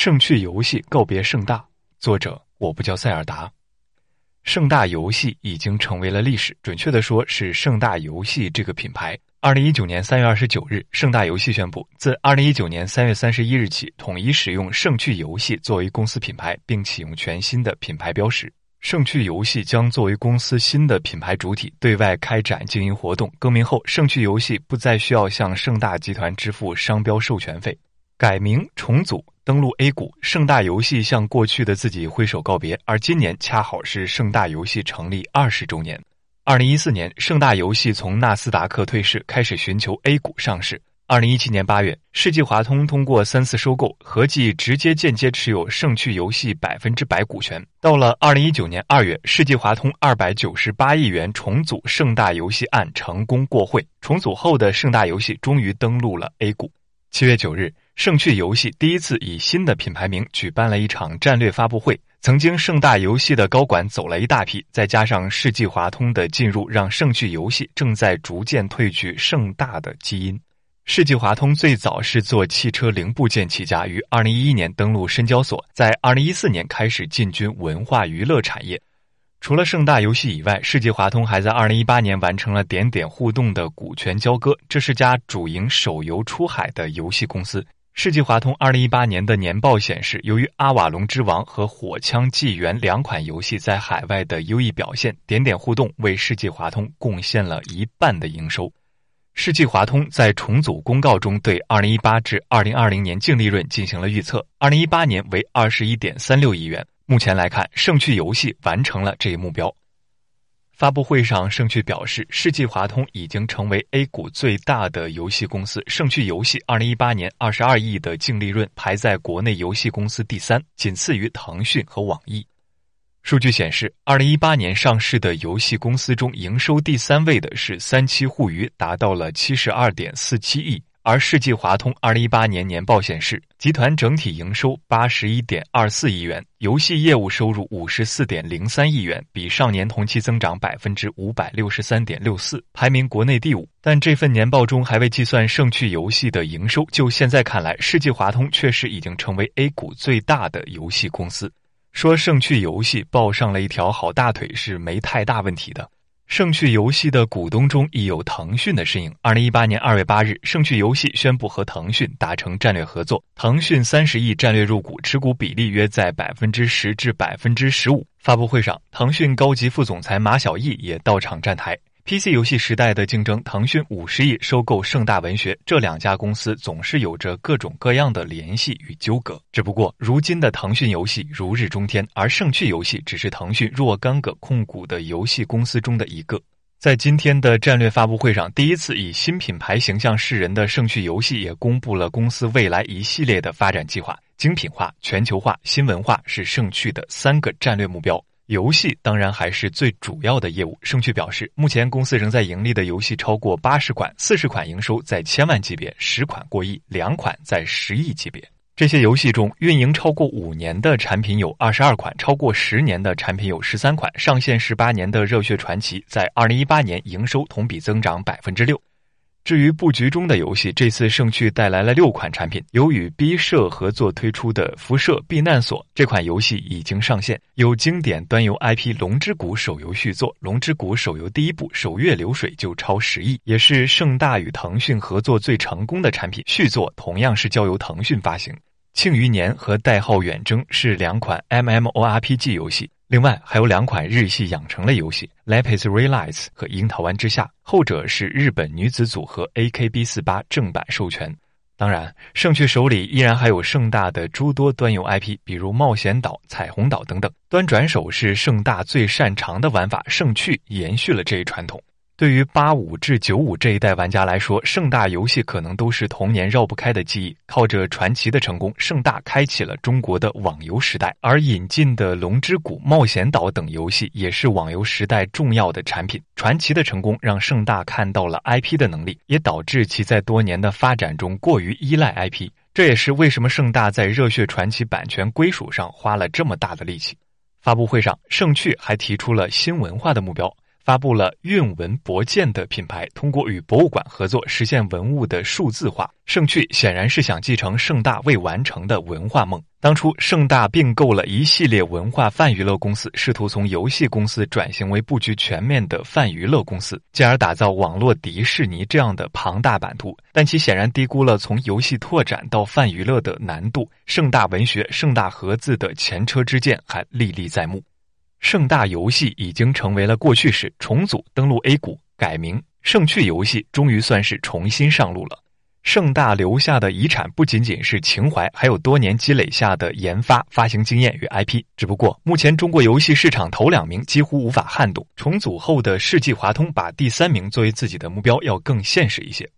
圣趣游戏告别盛大，作者我不叫塞尔达。盛大游戏已经成为了历史，准确的说是盛大游戏这个品牌。二零一九年三月二十九日，盛大游戏宣布，自二零一九年三月三十一日起，统一使用盛趣游戏作为公司品牌，并启用全新的品牌标识。盛趣游戏将作为公司新的品牌主体，对外开展经营活动。更名后，盛趣游戏不再需要向盛大集团支付商标授权费。改名重组登陆 A 股，盛大游戏向过去的自己挥手告别。而今年恰好是盛大游戏成立二十周年。二零一四年，盛大游戏从纳斯达克退市，开始寻求 A 股上市。二零一七年八月，世纪华通通过三次收购，合计直接间接持有盛趣游戏百分之百股权。到了二零一九年二月，世纪华通二百九十八亿元重组盛大游戏案成功过会，重组后的盛大游戏终于登陆了 A 股。七月九日。盛趣游戏第一次以新的品牌名举办了一场战略发布会。曾经盛大游戏的高管走了一大批，再加上世纪华通的进入，让盛趣游戏正在逐渐褪去盛大的基因。世纪华通最早是做汽车零部件起家，于二零一一年登陆深交所，在二零一四年开始进军文化娱乐产业。除了盛大游戏以外，世纪华通还在二零一八年完成了点点互动的股权交割，这是家主营手游出海的游戏公司。世纪华通二零一八年的年报显示，由于《阿瓦隆之王》和《火枪纪元》两款游戏在海外的优异表现，点点互动为世纪华通贡献了一半的营收。世纪华通在重组公告中对二零一八至二零二零年净利润进行了预测，二零一八年为二十一点三六亿元。目前来看，盛趣游戏完成了这一目标。发布会上，盛趣表示，世纪华通已经成为 A 股最大的游戏公司。盛趣游戏二零一八年二十二亿的净利润，排在国内游戏公司第三，仅次于腾讯和网易。数据显示，二零一八年上市的游戏公司中，营收第三位的是三七互娱，达到了七十二点四七亿。而世纪华通二零一八年年报显示，集团整体营收八十一点二四亿元，游戏业务收入五十四点零三亿元，比上年同期增长百分之五百六十三点六四，排名国内第五。但这份年报中还未计算盛趣游戏的营收。就现在看来，世纪华通确实已经成为 A 股最大的游戏公司。说盛趣游戏抱上了一条好大腿是没太大问题的。盛趣游戏的股东中亦有腾讯的身影。二零一八年二月八日，盛趣游戏宣布和腾讯达成战略合作，腾讯三十亿战略入股，持股比例约在百分之十至百分之十五。发布会上，腾讯高级副总裁马晓毅也到场站台。PC 游戏时代的竞争，腾讯五十亿收购盛大文学，这两家公司总是有着各种各样的联系与纠葛。只不过，如今的腾讯游戏如日中天，而盛趣游戏只是腾讯若干个控股的游戏公司中的一个。在今天的战略发布会上，第一次以新品牌形象示人的盛趣游戏也公布了公司未来一系列的发展计划，精品化、全球化、新文化是盛趣的三个战略目标。游戏当然还是最主要的业务。盛趣表示，目前公司仍在盈利的游戏超过八十款，四十款营收在千万级别，十款过亿，两款在十亿级别。这些游戏中，运营超过五年的产品有二十二款，超过十年的产品有十三款。上线十八年的《热血传奇》在二零一八年营收同比增长百分之六。至于布局中的游戏，这次盛趣带来了六款产品。由与 B 社合作推出的《辐射避难所》这款游戏已经上线，有经典端游 IP《龙之谷》手游续作，《龙之谷》手游第一部首月流水就超十亿，也是盛大与腾讯合作最成功的产品。续作同样是交由腾讯发行，《庆余年》和《代号远征》是两款 MMORPG 游戏。另外还有两款日系养成类游戏《Lapis Realize》和《樱桃湾之下》，后者是日本女子组合 AKB48 正版授权。当然，盛趣手里依然还有盛大的诸多端游 IP，比如《冒险岛》《彩虹岛》等等。端转手是盛大最擅长的玩法，盛趣延续了这一传统。对于八五至九五这一代玩家来说，盛大游戏可能都是童年绕不开的记忆。靠着传奇的成功，盛大开启了中国的网游时代。而引进的《龙之谷》《冒险岛》等游戏也是网游时代重要的产品。传奇的成功让盛大看到了 IP 的能力，也导致其在多年的发展中过于依赖 IP。这也是为什么盛大在《热血传奇》版权归属上花了这么大的力气。发布会上，盛趣还提出了新文化的目标。发布了“韵文博鉴”的品牌，通过与博物馆合作实现文物的数字化。盛趣显然是想继承盛大未完成的文化梦。当初盛大并购了一系列文化泛娱乐公司，试图从游戏公司转型为布局全面的泛娱乐公司，进而打造网络迪士尼这样的庞大版图。但其显然低估了从游戏拓展到泛娱乐的难度。盛大文学、盛大盒子的前车之鉴还历历在目。盛大游戏已经成为了过去式，重组登陆 A 股，改名盛趣游戏，终于算是重新上路了。盛大留下的遗产不仅仅是情怀，还有多年积累下的研发、发行经验与 IP。只不过目前中国游戏市场头两名几乎无法撼动，重组后的世纪华通把第三名作为自己的目标要更现实一些。